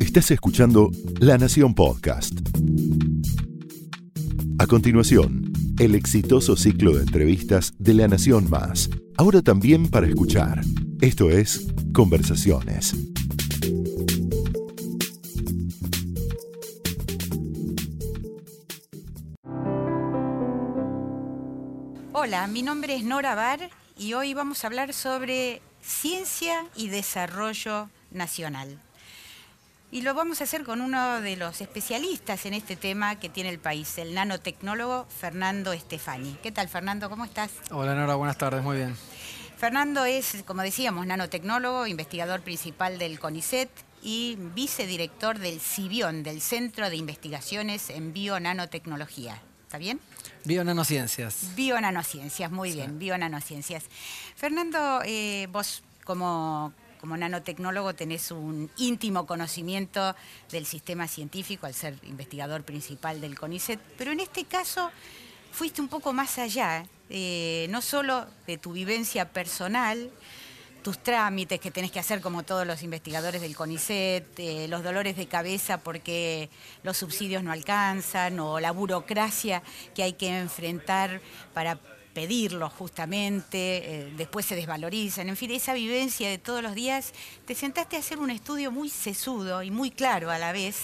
Estás escuchando La Nación Podcast. A continuación, el exitoso ciclo de entrevistas de La Nación Más, ahora también para escuchar. Esto es Conversaciones. Hola, mi nombre es Nora Bar y hoy vamos a hablar sobre ciencia y desarrollo nacional. Y lo vamos a hacer con uno de los especialistas en este tema que tiene el país, el nanotecnólogo Fernando Estefani. ¿Qué tal, Fernando? ¿Cómo estás? Hola, Nora, buenas tardes, muy bien. Fernando es, como decíamos, nanotecnólogo, investigador principal del CONICET y vicedirector del CIBION, del Centro de Investigaciones en Bionanotecnología. ¿Está bien? Bionanociencias. Bionanociencias, muy bien, bionanociencias. Fernando, eh, vos como, como nanotecnólogo tenés un íntimo conocimiento del sistema científico al ser investigador principal del CONICET, pero en este caso fuiste un poco más allá, eh, no solo de tu vivencia personal, tus trámites que tenés que hacer como todos los investigadores del CONICET, eh, los dolores de cabeza porque los subsidios no alcanzan o la burocracia que hay que enfrentar para pedirlos justamente, eh, después se desvalorizan, en fin, esa vivencia de todos los días, te sentaste a hacer un estudio muy sesudo y muy claro a la vez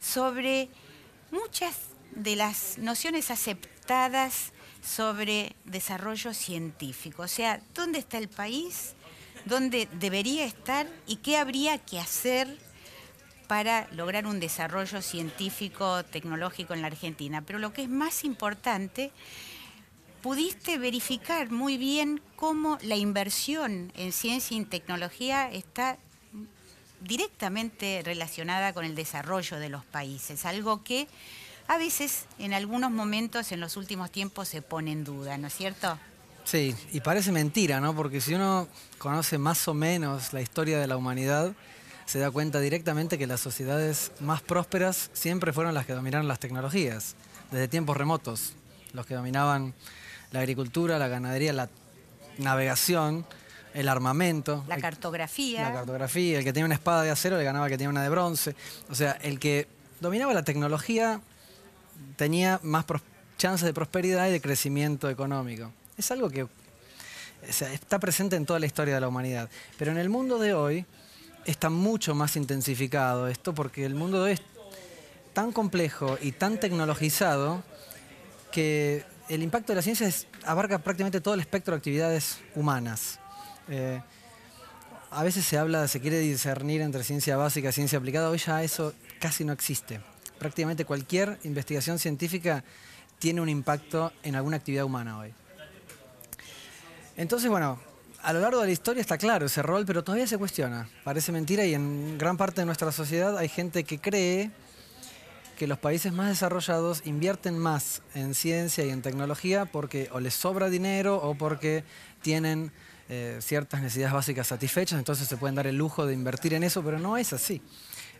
sobre muchas de las nociones aceptadas sobre desarrollo científico, o sea, ¿dónde está el país? dónde debería estar y qué habría que hacer para lograr un desarrollo científico, tecnológico en la Argentina. Pero lo que es más importante, pudiste verificar muy bien cómo la inversión en ciencia y tecnología está directamente relacionada con el desarrollo de los países, algo que a veces en algunos momentos en los últimos tiempos se pone en duda, ¿no es cierto? Sí, y parece mentira, ¿no? Porque si uno conoce más o menos la historia de la humanidad, se da cuenta directamente que las sociedades más prósperas siempre fueron las que dominaron las tecnologías, desde tiempos remotos. Los que dominaban la agricultura, la ganadería, la navegación, el armamento. La cartografía. La cartografía. El que tenía una espada de acero le ganaba al que tenía una de bronce. O sea, el que dominaba la tecnología tenía más chances de prosperidad y de crecimiento económico. Es algo que está presente en toda la historia de la humanidad. Pero en el mundo de hoy está mucho más intensificado esto porque el mundo de hoy es tan complejo y tan tecnologizado que el impacto de la ciencia abarca prácticamente todo el espectro de actividades humanas. Eh, a veces se habla, se quiere discernir entre ciencia básica y ciencia aplicada, hoy ya eso casi no existe. Prácticamente cualquier investigación científica tiene un impacto en alguna actividad humana hoy. Entonces, bueno, a lo largo de la historia está claro ese rol, pero todavía se cuestiona. Parece mentira y en gran parte de nuestra sociedad hay gente que cree que los países más desarrollados invierten más en ciencia y en tecnología porque o les sobra dinero o porque tienen eh, ciertas necesidades básicas satisfechas, entonces se pueden dar el lujo de invertir en eso, pero no es así.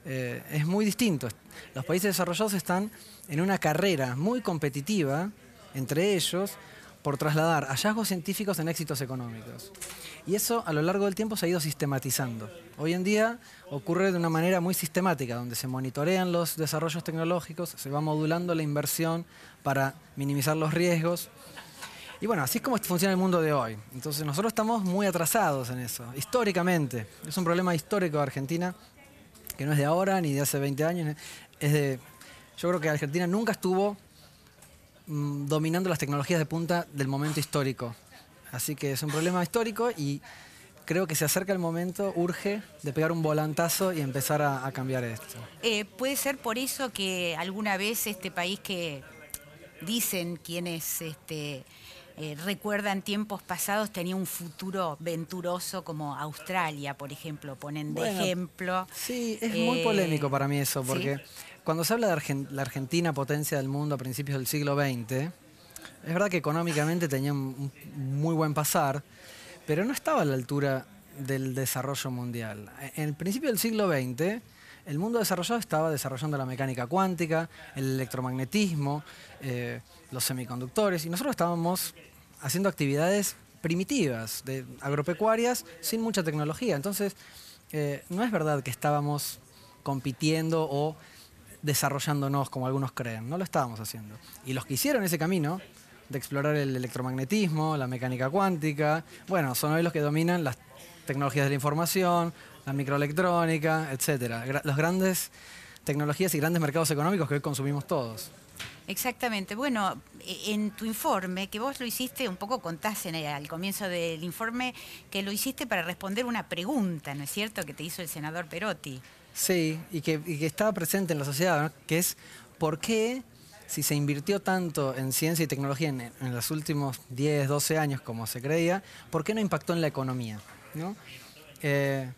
Eh, es muy distinto. Los países desarrollados están en una carrera muy competitiva entre ellos por trasladar hallazgos científicos en éxitos económicos. Y eso a lo largo del tiempo se ha ido sistematizando. Hoy en día ocurre de una manera muy sistemática, donde se monitorean los desarrollos tecnológicos, se va modulando la inversión para minimizar los riesgos. Y bueno, así es como funciona el mundo de hoy. Entonces nosotros estamos muy atrasados en eso, históricamente. Es un problema histórico de Argentina, que no es de ahora ni de hace 20 años. Es de, yo creo que Argentina nunca estuvo Mm, dominando las tecnologías de punta del momento histórico. Así que es un problema histórico y creo que se acerca el momento, urge, de pegar un volantazo y empezar a, cambiar esto. Eh, ¿Puede ser por eso que alguna vez este país que dicen quienes este, eh, recuerdan tiempos pasados tenía un futuro venturoso como Australia, por ejemplo, ponen de ejemplo? Sí, es muy polémico para mí eso, porque cuando se habla de la Argentina, potencia del mundo a principios del siglo XX, es verdad que económicamente tenía un muy buen pasar, pero no estaba a la altura del desarrollo mundial. En el principio del siglo XX, el mundo desarrollado estaba desarrollando la mecánica cuántica, el electromagnetismo, eh, los semiconductores, y nosotros estábamos haciendo actividades primitivas, de agropecuarias, sin mucha tecnología. Entonces, eh, no es verdad que estábamos compitiendo o desarrollándonos como algunos creen, no lo estábamos haciendo. Y los que hicieron ese camino de explorar el electromagnetismo, la mecánica cuántica, bueno, son hoy los que dominan las tecnologías de la información, la microelectrónica, etcétera. Los grandes tecnologías y grandes mercados económicos que hoy consumimos todos. Exactamente. Bueno, e- en tu informe, que vos lo hiciste, un poco contás al comienzo del informe, que lo hiciste para responder una pregunta, ¿no es cierto?, que te hizo el senador Perotti. Sí, y que, y estaba presente en la sociedad, ¿no? que es por qué, si se invirtió tanto en ciencia y tecnología en, en los últimos 10, 12 años, como se creía, ¿por qué no impactó en la economía? ¿no? Eh,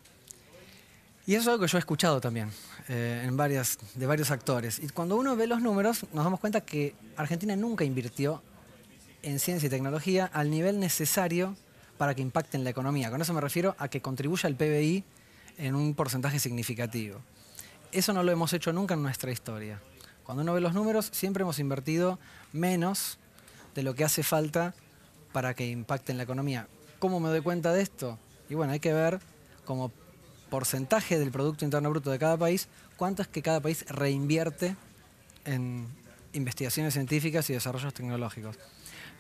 y eso es algo que yo he escuchado también eh, en varias, de varios actores. Y cuando uno ve los números, nos damos cuenta que Argentina nunca invirtió en ciencia y tecnología al nivel necesario para que impacte en la economía. Con eso me refiero a que contribuya al PBI en un porcentaje significativo. Eso no lo hemos hecho nunca en nuestra historia. Cuando uno ve los números, siempre hemos invertido menos de lo que hace falta para que impacte en la economía. ¿Cómo me doy cuenta de esto? Y bueno, hay que ver como porcentaje del Producto Interno Bruto de cada país, cuánto es que cada país reinvierte en investigaciones científicas y desarrollos tecnológicos.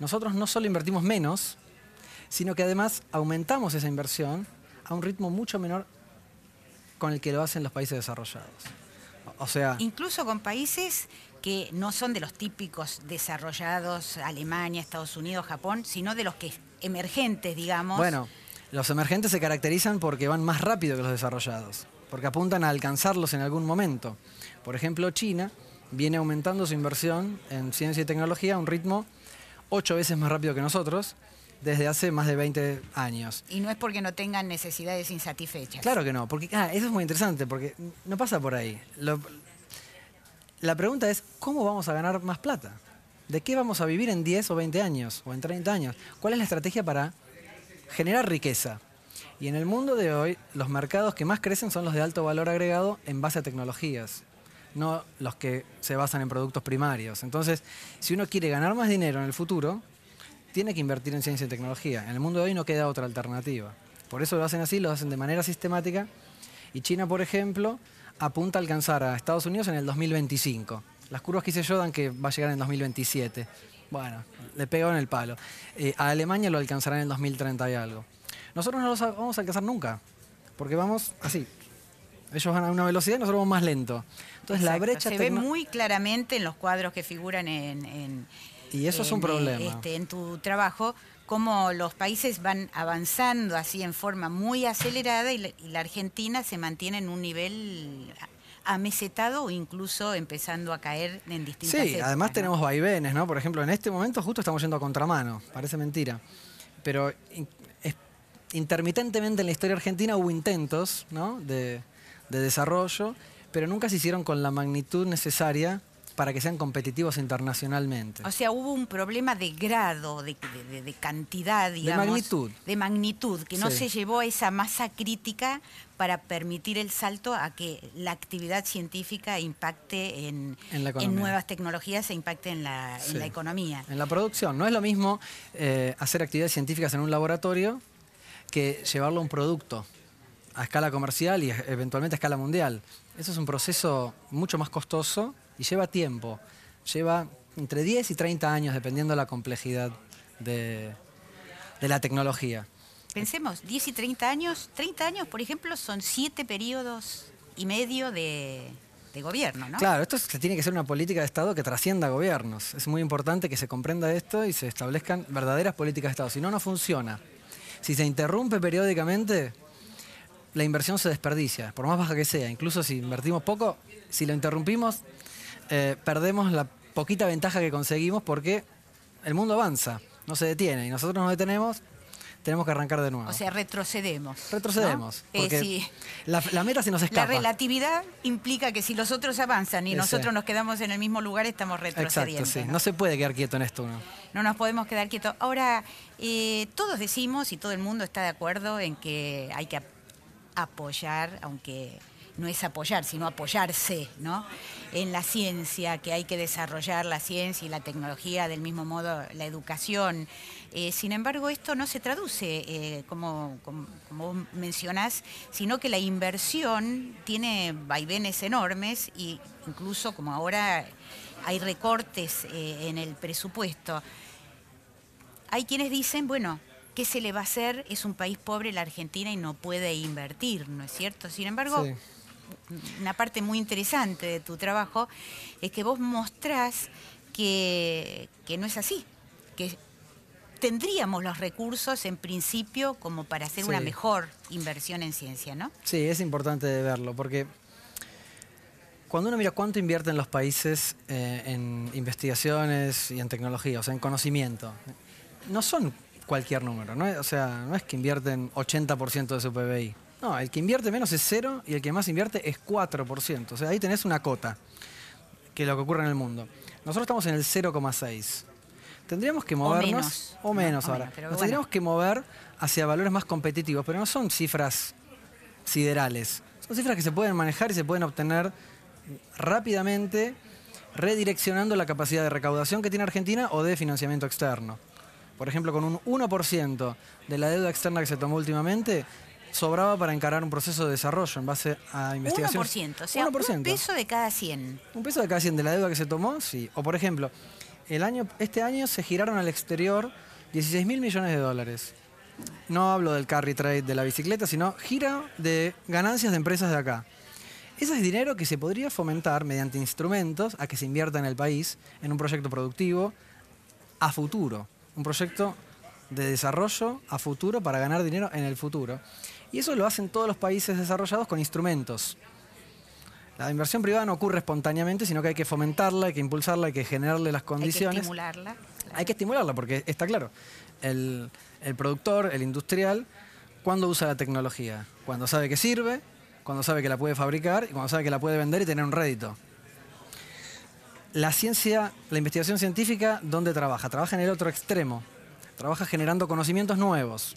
Nosotros no solo invertimos menos, sino que además aumentamos esa inversión a un ritmo mucho menor con el que lo hacen los países desarrollados. O sea, Incluso con países que no son de los típicos desarrollados, Alemania, Estados Unidos, Japón, sino de los que emergentes, digamos. bueno, los emergentes se caracterizan porque van más rápido que los desarrollados, porque apuntan a alcanzarlos en algún momento. Por ejemplo, China viene aumentando su inversión en ciencia y tecnología a un ritmo ocho veces más rápido que nosotros desde hace más de 20 años. Y no es porque no tengan necesidades insatisfechas. Claro que no, porque ah, eso es muy interesante, porque no pasa por ahí. Lo- la pregunta es, ¿cómo vamos a ganar más plata? ¿De qué vamos a vivir en 10 o 20 años o en 30 años? ¿Cuál es la estrategia para generar riqueza? Y en el mundo de hoy, los mercados que más crecen son los de alto valor agregado en base a tecnologías, no los que se basan en productos primarios. Entonces, si uno quiere ganar más dinero en el futuro, tiene que invertir en ciencia y tecnología. En el mundo de hoy no queda otra alternativa. Por eso lo hacen así, lo hacen de manera sistemática. Y China, por ejemplo, apunta a alcanzar a Estados Unidos en el 2025. Las curvas que hice yo dan que va a llegar en 2027. Bueno, le pegó en el palo. Eh, a Alemania lo alcanzará en el 2030 y algo. Nosotros no lo vamos a alcanzar nunca, porque vamos así. Ellos van a una velocidad y nosotros vamos más lento. Entonces la brecha se ve muy claramente en los cuadros que figuran en, en- Y eso es un en, problema. este, en tu trabajo, cómo los países van avanzando así en forma muy acelerada y la, y la Argentina se mantiene en un nivel amesetado o incluso empezando a caer en distintas Sí, épocas, además ¿no? tenemos vaivenes, ¿no? Por ejemplo, en este momento justo estamos yendo a contramano, parece mentira. Pero in- es- intermitentemente en la historia argentina hubo intentos, ¿no? De, de desarrollo, pero nunca se hicieron con la magnitud necesaria para que sean competitivos internacionalmente. O sea, hubo un problema de grado, de, de- de- de cantidad, digamos. magnitud. De magnitud, que no Sí. se llevó a esa masa crítica para permitir el salto a que la actividad científica impacte en, En la economía. nuevas tecnologías e impacte en la, en Sí. la economía. En la producción. No es lo mismo eh, hacer actividades científicas en un laboratorio que llevarlo a un producto a escala comercial y eventualmente a escala mundial. Eso es un proceso mucho más costoso y lleva tiempo. Lleva entre 10 y 30 años dependiendo de la complejidad de, de la tecnología. Pensemos, 10 y 30 años, 30 años, por ejemplo, son siete periodos y medio de, de gobierno, ¿no? Claro, esto es- tiene que ser una política de Estado que trascienda gobiernos. Es muy importante que se comprenda esto y se establezcan verdaderas políticas de Estado. Si no, no funciona. Si se interrumpe periódicamente, la inversión se desperdicia, por más baja que sea. Incluso si invertimos poco, si lo interrumpimos, eh, perdemos la poquita ventaja que conseguimos porque el mundo avanza, no se detiene y nosotros nos detenemos, tenemos que arrancar de nuevo. O sea, retrocedemos. ¿no? Retrocedemos, Eh, porque sí. la, la meta se nos La escapa. relatividad implica que si los otros avanzan y Ese. nosotros nos quedamos en el mismo lugar, estamos retrocediendo. Exacto, sí. ¿no? No se puede quedar quieto en esto uno. No nos podemos quedar quietos. Ahora, eh, todos decimos y todo el mundo está de acuerdo en que hay que ap- apoyar, aunque no es apoyar, sino apoyarse ¿no? en la ciencia, que hay que desarrollar la ciencia y la tecnología, del mismo modo la educación. Eh, sin embargo, esto no se traduce, eh, como, como, mencionás, sino que la inversión tiene vaivenes enormes e incluso como ahora hay recortes eh, en el presupuesto. Hay quienes dicen, bueno, ¿qué se le va a hacer? Es un país pobre la Argentina y no puede invertir, ¿no es cierto? Sin embargo, una parte muy interesante de tu trabajo es que vos mostrás que, no es así, que tendríamos los recursos en principio como para hacer una mejor inversión en ciencia, ¿no? Sí, es importante verlo, porque cuando uno mira cuánto invierten los países eh, en investigaciones y en tecnología, o sea, en conocimiento, no son cualquier número, ¿no? o sea, no es que invierten 80% de su PBI. No, el que invierte menos es cero y el que más invierte es 4%. O sea, ahí tenés una cota, que es lo que ocurre en el mundo. Nosotros estamos en el 0,6. Tendríamos que movernos, o menos, ahora, nos tendríamos que mover hacia valores más competitivos, pero no son cifras siderales. Son cifras que se pueden manejar y se pueden obtener rápidamente redireccionando la capacidad de recaudación que tiene Argentina o de financiamiento externo. Por ejemplo, con un 1% de la deuda externa que se tomó últimamente, sobraba para encarar un proceso de desarrollo en base a investigación. 1%, o sea, un peso de cada 100. Un peso de cada 100 de la deuda que se tomó, sí. O por ejemplo, el año, este año se giraron al exterior 16 mil millones de dólares. No hablo del carry trade de la bicicleta, sino gira de ganancias de empresas de acá. Ese es dinero que se podría fomentar mediante instrumentos a que se invierta en el país en un proyecto productivo a futuro. Un proyecto de desarrollo a futuro para ganar dinero en el futuro. Y eso lo hacen todos los países desarrollados con instrumentos. La inversión privada no ocurre espontáneamente, sino que hay que fomentarla, hay que impulsarla, hay que generarle las condiciones. Hay que estimularla. Hay que estimularla, porque está claro, el, productor, el industrial, ¿cuándo usa la tecnología? Cuando sabe que sirve, cuando sabe que la puede fabricar y cuando sabe que la puede vender y tener un rédito. La ciencia, la investigación científica, ¿dónde trabaja? Trabaja en el otro extremo. Trabaja generando conocimientos nuevos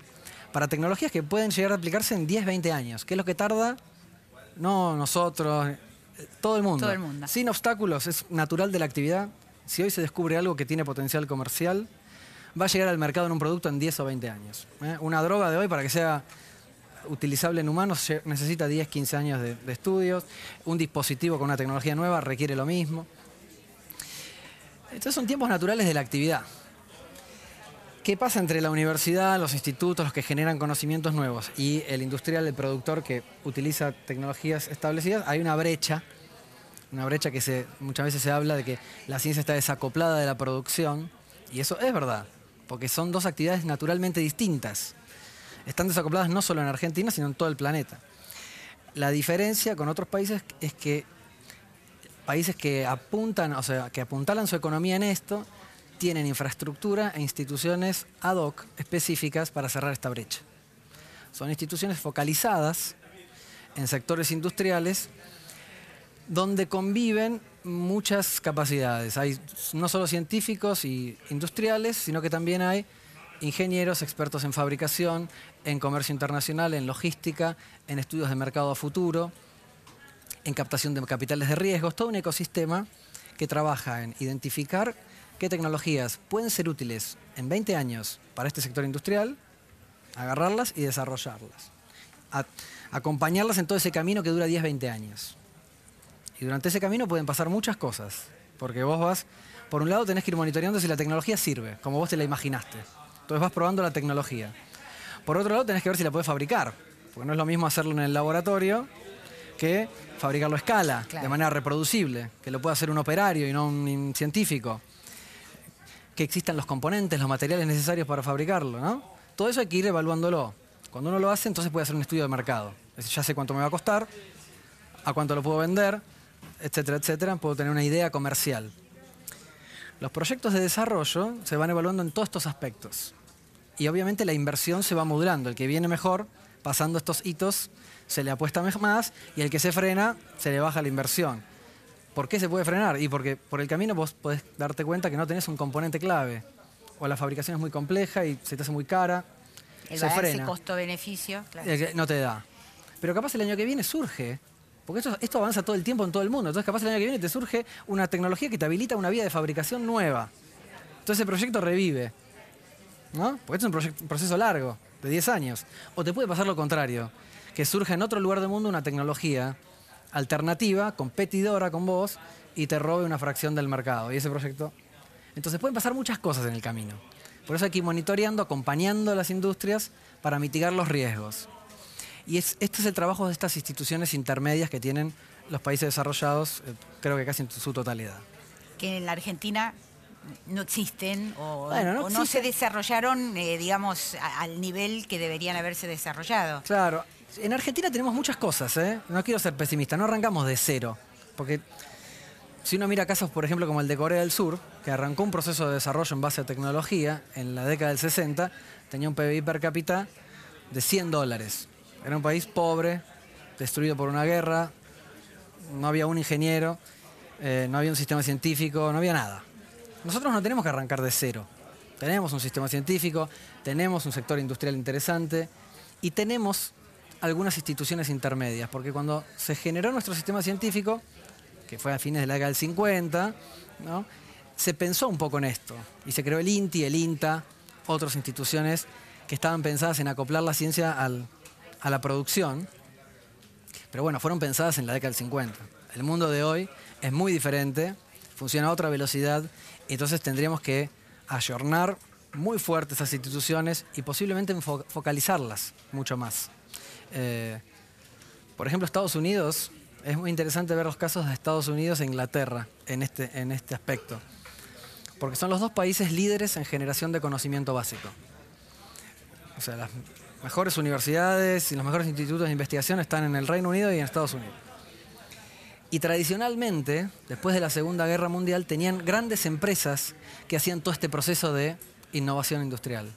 para tecnologías que pueden llegar a aplicarse en 10, 20 años, que es lo que tarda, no nosotros, eh, todo el mundo. Todo el mundo. Sin obstáculos, es natural de la actividad. Si hoy se descubre algo que tiene potencial comercial, va a llegar al mercado en un producto en 10 o 20 años. ¿eh? Una droga de hoy, para que sea utilizable en humanos, necesita 10, 15 años de, de estudios. Un dispositivo con una tecnología nueva requiere lo mismo. Entonces son tiempos naturales de la actividad. ¿Qué pasa entre la universidad, los institutos, los que generan conocimientos nuevos y el industrial, el productor que utiliza tecnologías establecidas? Hay una brecha, una brecha que muchas veces se habla de que la ciencia está desacoplada de la producción y eso es verdad, porque son dos actividades naturalmente distintas. Están desacopladas no solo en Argentina, sino en todo el planeta. La diferencia con otros países es que países que apuntan, o sea, que apuntalan su economía en esto, tienen infraestructura e instituciones ad hoc específicas para cerrar esta brecha. Son instituciones focalizadas en sectores industriales donde conviven muchas capacidades. Hay no solo científicos y industriales, sino que también hay ingenieros, expertos en fabricación, en comercio internacional, en logística, en estudios de mercado a futuro, en captación de capitales de riesgos, todo un ecosistema que trabaja en identificar qué tecnologías pueden ser útiles en 20 años para este sector industrial, agarrarlas y desarrollarlas. acompañarlas en todo ese camino que dura 10, 20 años. Y durante ese camino pueden pasar muchas cosas, porque vos vas, por un lado tenés que ir monitoreando si la tecnología sirve, como vos te la imaginaste. Entonces vas probando la tecnología. Por otro lado tenés que ver si la puedes fabricar, porque no es lo mismo hacerlo en el laboratorio que fabricarlo a escala, de manera reproducible, que lo pueda hacer un operario y no un científico que existan los componentes, los materiales necesarios para fabricarlo, ¿no? Todo eso hay que ir evaluándolo. Cuando uno lo hace, entonces puede hacer un estudio de mercado. ya sé cuánto me va a costar, a cuánto lo puedo vender, etcétera, etcétera. Puedo tener una idea comercial. Los proyectos de desarrollo se van evaluando en todos estos aspectos. Y obviamente la inversión se va modulando. El que viene mejor, pasando estos hitos, se le apuesta más y el que se frena, se le baja la inversión. ¿Por qué se puede frenar? Y porque por el camino vos podés darte cuenta que no tenés un componente clave. O la fabricación es muy compleja y se te hace muy cara. El se frena. costo-beneficio, No te da. Pero capaz el año que viene surge Porque esto, esto avanza todo el tiempo en todo el mundo. Entonces, capaz el año que viene te surge una tecnología que te habilita una vía de fabricación nueva. Entonces, el proyecto revive. ¿No? Porque esto es un, proyecto- un proceso largo, de 10 años. O te puede pasar lo contrario, que surja en otro lugar del mundo una tecnología alternativa, competidora con vos, y te robe una fracción del mercado. Y ese proyecto. Entonces, pueden pasar muchas cosas en el camino. Por eso hay que ir monitoreando, acompañando a las industrias para mitigar los riesgos. Y es- este es el trabajo de estas instituciones intermedias que tienen los países desarrollados, eh, creo que casi en su totalidad. Que en la Argentina no existen o, Bueno, no o no se desarrollaron, eh, digamos, a- al nivel que deberían haberse desarrollado. Claro, en Argentina tenemos muchas cosas, ¿eh? No quiero ser pesimista, no arrancamos de cero. Porque si uno mira casos, por ejemplo, como el de Corea del Sur, que arrancó un proceso de desarrollo en base a tecnología en la década del 60, tenía un PBI per cápita de 100 dólares. Era un país pobre, destruido por una guerra, no había un ingeniero, eh, no había un sistema científico, no había nada. Nosotros no tenemos que arrancar de cero. Tenemos un sistema científico, tenemos un sector industrial interesante y tenemos algunas instituciones intermedias, porque cuando se generó nuestro sistema científico, que fue a fines de la década del 50, ¿no? se pensó un poco en esto y se creó el INTI, el INTA, otras instituciones que estaban pensadas en acoplar la ciencia al- a la producción, pero bueno, fueron pensadas en la década del 50. El mundo de hoy es muy diferente, funciona a otra velocidad, y entonces tendríamos que ayornar muy fuerte esas instituciones y posiblemente focalizarlas mucho más. Eh, por ejemplo, Estados Unidos, es muy interesante ver los casos de Estados Unidos e Inglaterra en este, en este aspecto, porque son los dos países líderes en generación de conocimiento básico. O sea, las mejores universidades y los mejores institutos de investigación están en el Reino Unido y en Estados Unidos. Y tradicionalmente, después de la Segunda Guerra Mundial, tenían grandes empresas que hacían todo este proceso de innovación industrial,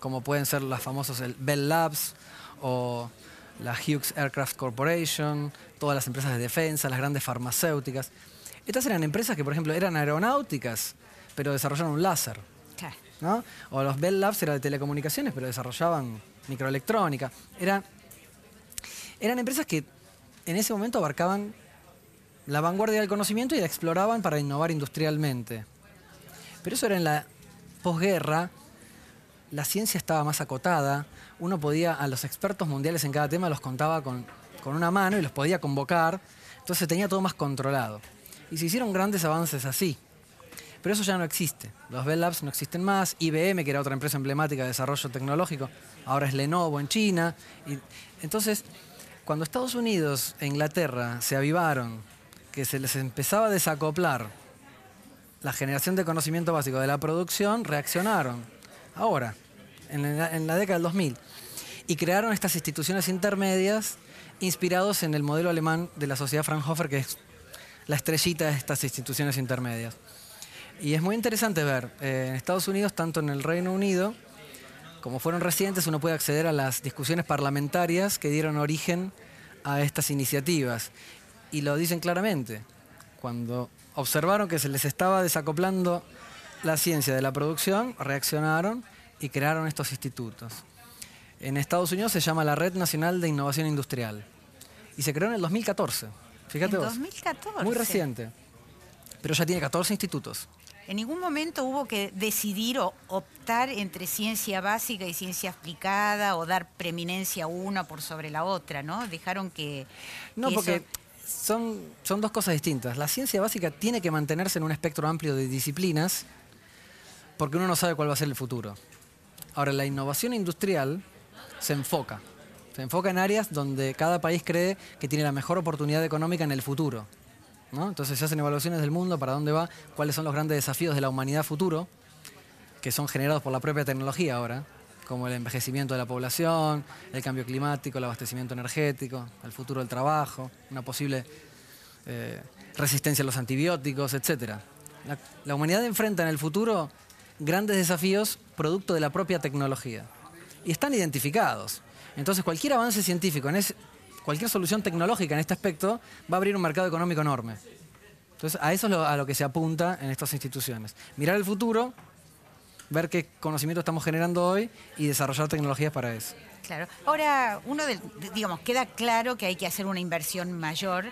como pueden ser las famosas el Bell Labs o la Hughes Aircraft Corporation, todas las empresas de defensa, las grandes farmacéuticas. Estas eran empresas que, por ejemplo, eran aeronáuticas, pero desarrollaron un láser. O los Bell Labs eran de telecomunicaciones, pero desarrollaban microelectrónica. Era- eran empresas que en ese momento abarcaban la vanguardia del conocimiento y la exploraban para innovar industrialmente. Pero eso era en la posguerra, la ciencia estaba más acotada, uno podía, a los expertos mundiales en cada tema los contaba con, con una mano y los podía convocar, entonces tenía todo más controlado. Y se hicieron grandes avances así. Pero eso ya no existe. Los Bell Labs no existen más. IBM, que era otra empresa emblemática de desarrollo tecnológico, ahora es Lenovo en China. Y, entonces, cuando Estados Unidos e Inglaterra se avivaron, que se les empezaba a desacoplar la generación de conocimiento básico de la producción, reaccionaron. Ahora, en la, década del 2000. Y crearon estas instituciones intermedias inspirados en el modelo alemán de la sociedad Fraunhofer, que es la estrellita de estas instituciones intermedias. Y es muy interesante ver, eh, en Estados Unidos, tanto en el Reino Unido, como fueron recientes, uno puede acceder a las discusiones parlamentarias que dieron origen a estas iniciativas. Y lo dicen claramente. Cuando observaron que se les estaba desacoplando la ciencia de la producción, reaccionaron y crearon estos institutos. En Estados Unidos se llama la Red Nacional de Innovación Industrial. Y se creó en el 2014. Fíjate en vos. 2014. Muy reciente. Pero ya tiene 14 institutos. En ningún momento hubo que decidir o optar entre ciencia básica y ciencia aplicada o dar preeminencia a una por sobre la otra, ¿no? Dejaron que... No, que porque eso- son, son dos cosas distintas. La ciencia básica tiene que mantenerse en un espectro amplio de disciplinas porque uno no sabe cuál va a ser el futuro. Ahora, la innovación industrial se enfoca. Se enfoca en áreas donde cada país cree que tiene la mejor oportunidad económica en el futuro. Entonces se hacen evaluaciones del mundo, para dónde va, cuáles son los grandes desafíos de la humanidad futuro, que son generados por la propia tecnología ahora, como el envejecimiento de la población, el cambio climático, el abastecimiento energético, el futuro del trabajo, una posible eh, resistencia a los antibióticos, etc. La humanidad enfrenta en el futuro grandes desafíos producto de la propia tecnología. Y están identificados. Entonces cualquier avance científico, en cualquier solución tecnológica en este aspecto va a abrir un mercado económico enorme. Entonces a eso es a lo que se apunta en estas instituciones. Mirar el futuro ver qué conocimiento estamos generando hoy y desarrollar tecnologías para eso. Claro. Ahora, uno de, digamos, queda claro que hay que hacer una inversión mayor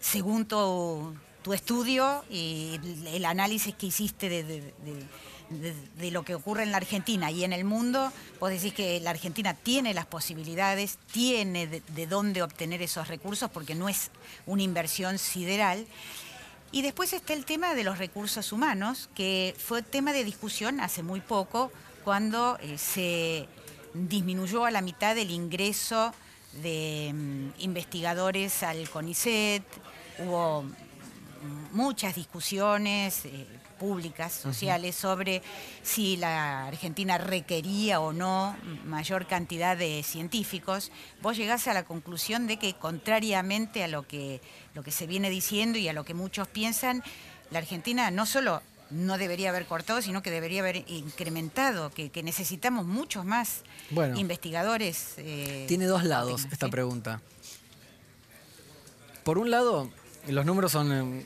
según tu, tu estudio y el análisis que hiciste de, lo que ocurre en la Argentina y en el mundo, vos decís que la Argentina tiene las posibilidades, tiene de, dónde obtener esos recursos porque no es una inversión sideral. Y después está el tema de los recursos humanos, que fue tema de discusión hace muy poco, cuando eh, se disminuyó a la mitad el ingreso de mm, investigadores al CONICET, hubo muchas discusiones eh, públicas, sociales, sobre si la Argentina requería o no mayor cantidad de científicos. Vos llegás a la conclusión de que, contrariamente a lo que, lo que se viene diciendo y a lo que muchos piensan, la Argentina no solo no debería haber cortado, sino que debería haber incrementado, que, necesitamos muchos más investigadores. Eh, tiene dos lados esta pregunta. Por un lado, los números son eh,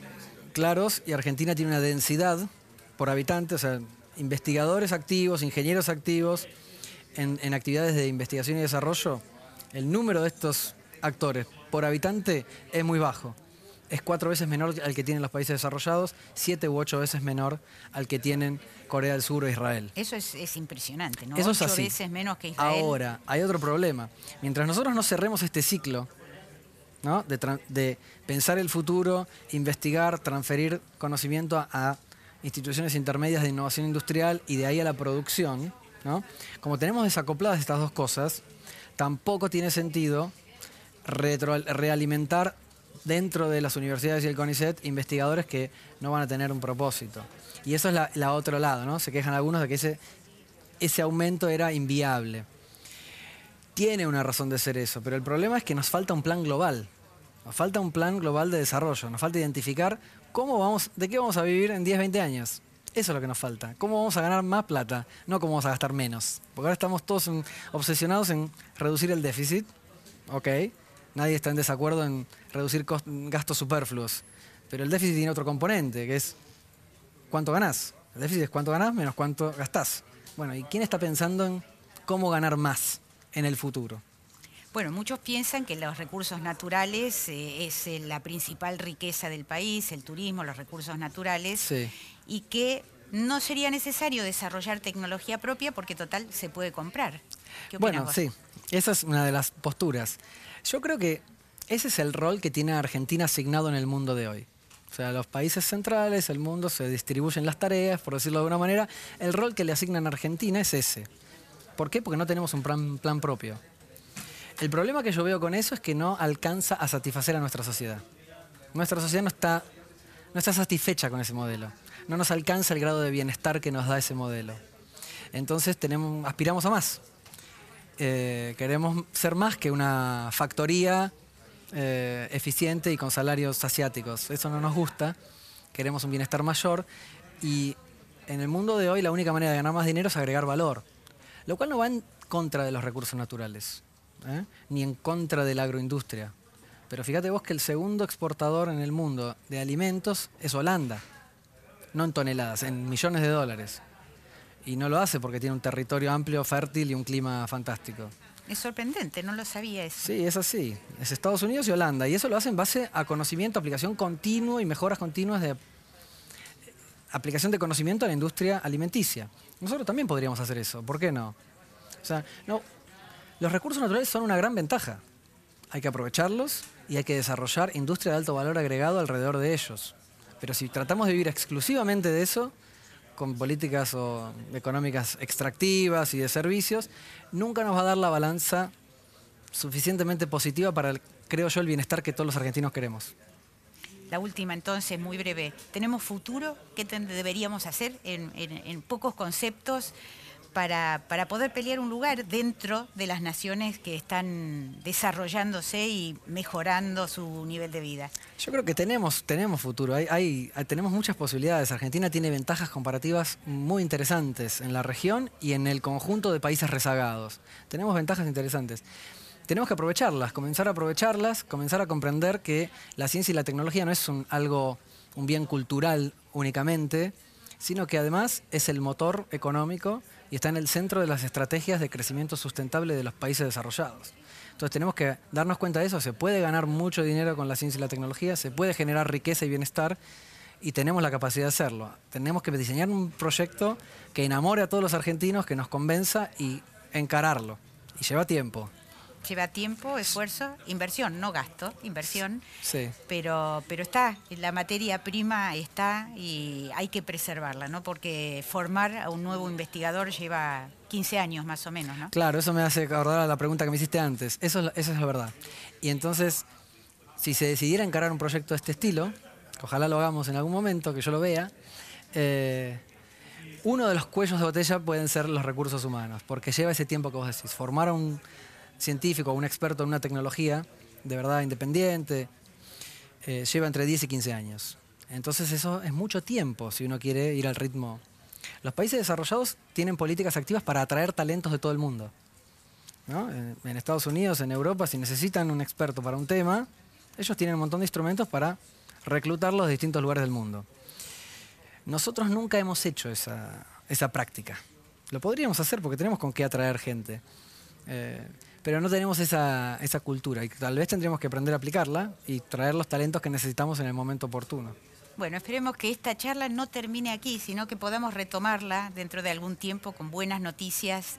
claros y Argentina tiene una densidad por habitante, o sea, investigadores activos, ingenieros activos en, actividades de investigación y desarrollo, el número de estos actores por habitante es muy bajo. Es cuatro veces menor al que tienen los países desarrollados, siete u ocho veces menor al que tienen Corea del Sur o Israel. Eso es, impresionante, ¿no? Eso es ocho veces menos que Israel. Ahora, hay otro problema. Mientras nosotros no cerremos este ciclo de, pensar el futuro, investigar, transferir conocimiento a, instituciones intermedias de innovación industrial y de ahí a la producción. Como tenemos desacopladas estas dos cosas, tampoco tiene sentido realimentar dentro de las universidades y el CONICET investigadores que no van a tener un propósito. Y eso es la, la otro lado, ¿no? Se quejan algunos de que ese, ese aumento era inviable tiene una razón de ser eso, pero el problema es que nos falta un plan global. Nos falta un plan global de desarrollo, nos falta identificar cómo vamos, de qué vamos a vivir en 10, 20 años. Eso es lo que nos falta. ¿Cómo vamos a ganar más plata? No cómo vamos a gastar menos. Porque ahora estamos todos obsesionados en reducir el déficit. Ok. Nadie está en desacuerdo en reducir gastos superfluos. Pero el déficit tiene otro componente, que es cuánto ganás. El déficit es cuánto ganás menos cuánto gastás. Bueno, ¿y quién está pensando en cómo ganar más? En el futuro? Bueno, muchos piensan que los recursos naturales eh, es eh, la principal riqueza del país, el turismo, los recursos naturales, y que no sería necesario desarrollar tecnología propia porque total se puede comprar. bueno, sí, esa es una de las posturas. Yo creo que ese es el rol que tiene Argentina asignado en el mundo de hoy. O sea, los países centrales, el mundo, se distribuyen las tareas, por decirlo de alguna manera. El rol que le asignan a Argentina es ese. ¿Por qué? Porque no tenemos un plan, propio. El problema que yo veo con eso es que no alcanza a satisfacer a nuestra sociedad. Nuestra sociedad no está, no está satisfecha con ese modelo. No nos alcanza el grado de bienestar que nos da ese modelo. Entonces tenemos, aspiramos a más. Eh, queremos ser más que una factoría eh, eficiente y con salarios asiáticos. Eso no nos gusta. Queremos un bienestar mayor. Y en el mundo de hoy la única manera de ganar más dinero es agregar valor. Lo cual no va en contra de los recursos naturales, ¿eh? ni en contra de la agroindustria. Pero fíjate vos que el segundo exportador en el mundo de alimentos es Holanda, no en toneladas, en millones de dólares. Y no lo hace porque tiene un territorio amplio, fértil y un clima fantástico. Es sorprendente, no lo sabía eso. Sí, es así. Es Estados Unidos y Holanda. Y eso lo hace en base a conocimiento, aplicación continua y mejoras continuas de aplicación de conocimiento a la industria alimenticia. Nosotros también podríamos hacer eso, ¿por qué no? O sea, no, los recursos naturales son una gran ventaja. Hay que aprovecharlos y hay que desarrollar industria de alto valor agregado alrededor de ellos. Pero si tratamos de vivir exclusivamente de eso, con políticas económicas extractivas y de servicios, nunca nos va a dar la balanza suficientemente positiva para, creo yo, el bienestar que todos los argentinos queremos. La última, entonces, muy breve. ¿Tenemos futuro? ¿Qué deberíamos hacer en, pocos conceptos para, poder pelear un lugar dentro de las naciones que están desarrollándose y mejorando su nivel de vida? Yo creo que tenemos, tenemos futuro. Hay, tenemos muchas posibilidades. Argentina tiene ventajas comparativas muy interesantes en la región y en el conjunto de países rezagados. Tenemos ventajas interesantes tenemos que aprovecharlas, comenzar a aprovecharlas, comenzar a comprender que la ciencia y la tecnología no es un, algo, un bien cultural únicamente, sino que además es el motor económico y está en el centro de las estrategias de crecimiento sustentable de los países desarrollados. Entonces tenemos que darnos cuenta de eso, se puede ganar mucho dinero con la ciencia y la tecnología, se puede generar riqueza y bienestar y tenemos la capacidad de hacerlo. Tenemos que diseñar un proyecto que enamore a todos los argentinos, que nos convenza y encararlo. Y lleva tiempo. Lleva tiempo, esfuerzo, inversión, no gasto, inversión. Sí. Pero, pero está, la materia prima está y hay que preservarla, ¿no? Porque formar a un nuevo investigador lleva 15 años más o menos, ¿no? Claro, eso me hace acordar a la pregunta que me hiciste antes. Eso, es la- eso es la verdad. Y entonces, si se decidiera encarar un proyecto de este estilo, ojalá lo hagamos en algún momento, que yo lo vea, eh, uno de los cuellos de botella pueden ser los recursos humanos, porque lleva ese tiempo que vos decís. Formar un científico, un experto en una tecnología de verdad independiente, eh, lleva entre 10 y 15 años. Entonces eso es mucho tiempo si uno quiere ir al ritmo. Los países desarrollados tienen políticas activas para atraer talentos de todo el mundo. En, Estados Unidos, en Europa, si necesitan un experto para un tema, ellos tienen un montón de instrumentos para reclutarlos de distintos lugares del mundo. Nosotros nunca hemos hecho esa, esa práctica. Lo podríamos hacer porque tenemos con qué atraer gente. Eh, pero no tenemos esa, esa cultura y tal vez tendríamos que aprender a aplicarla y traer los talentos que necesitamos en el momento oportuno. Bueno, esperemos que esta charla no termine aquí, sino que podamos retomarla dentro de algún tiempo con buenas noticias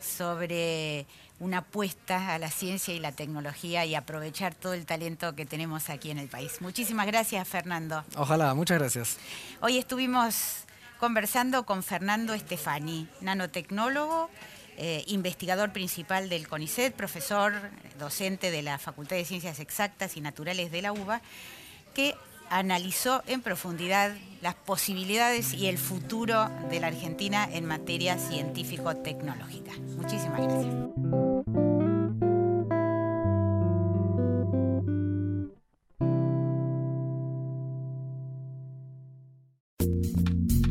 sobre una apuesta a la ciencia y la tecnología y aprovechar todo el talento que tenemos aquí en el país. Muchísimas gracias, Fernando. Ojalá, muchas gracias. Hoy estuvimos conversando con Fernando Estefani, nanotecnólogo, eh, investigador principal del CONICET, profesor, docente de la Facultad de Ciencias Exactas y Naturales de la UBA, que analizó en profundidad las posibilidades y el futuro de la Argentina en materia científico-tecnológica. Muchísimas gracias.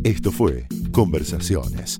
Esto fue Conversaciones,